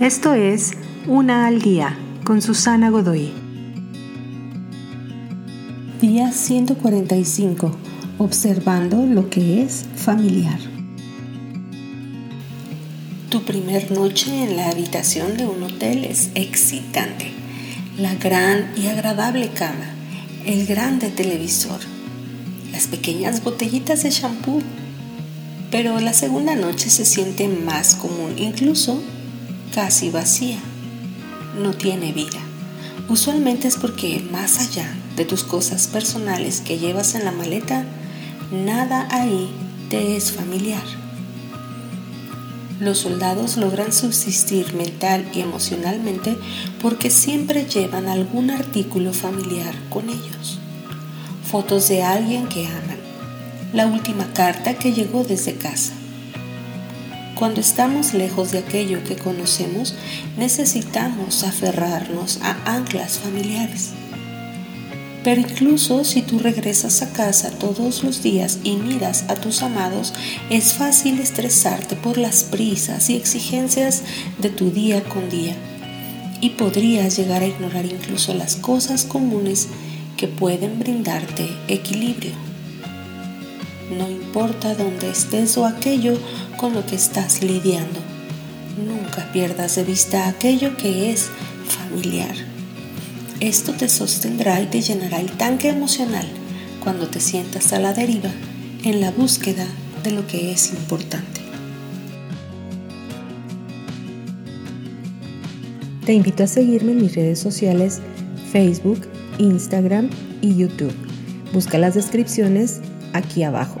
Esto es Una al Día con Susana Godoy. Día 145. Observando lo que es familiar. Tu primer noche en la habitación de un hotel es excitante. La gran y agradable cama, el grande televisor, las pequeñas botellitas de shampoo. Pero la segunda noche se siente más común, incluso casi vacía. No tiene vida. Usualmente es porque más allá de tus cosas personales que llevas en la maleta, nada ahí te es familiar. Los soldados logran subsistir mental y emocionalmente porque siempre llevan algún artículo familiar con ellos. Fotos de alguien que aman. La última carta que llegó desde casa cuando estamos lejos de aquello que conocemos, necesitamos aferrarnos a anclas familiares. Pero incluso si tú regresas a casa todos los días y miras a tus amados, es fácil estresarte por las prisas y exigencias de tu día con día. Y podrías llegar a ignorar incluso las cosas comunes que pueden brindarte equilibrio. No importa dónde estés o aquello con lo que estás lidiando. Nunca pierdas de vista aquello que es familiar. Esto te sostendrá y te llenará el tanque emocional cuando te sientas a la deriva en la búsqueda de lo que es importante. Te invito a seguirme en mis redes sociales Facebook, Instagram y YouTube. Busca las descripciones aquí abajo.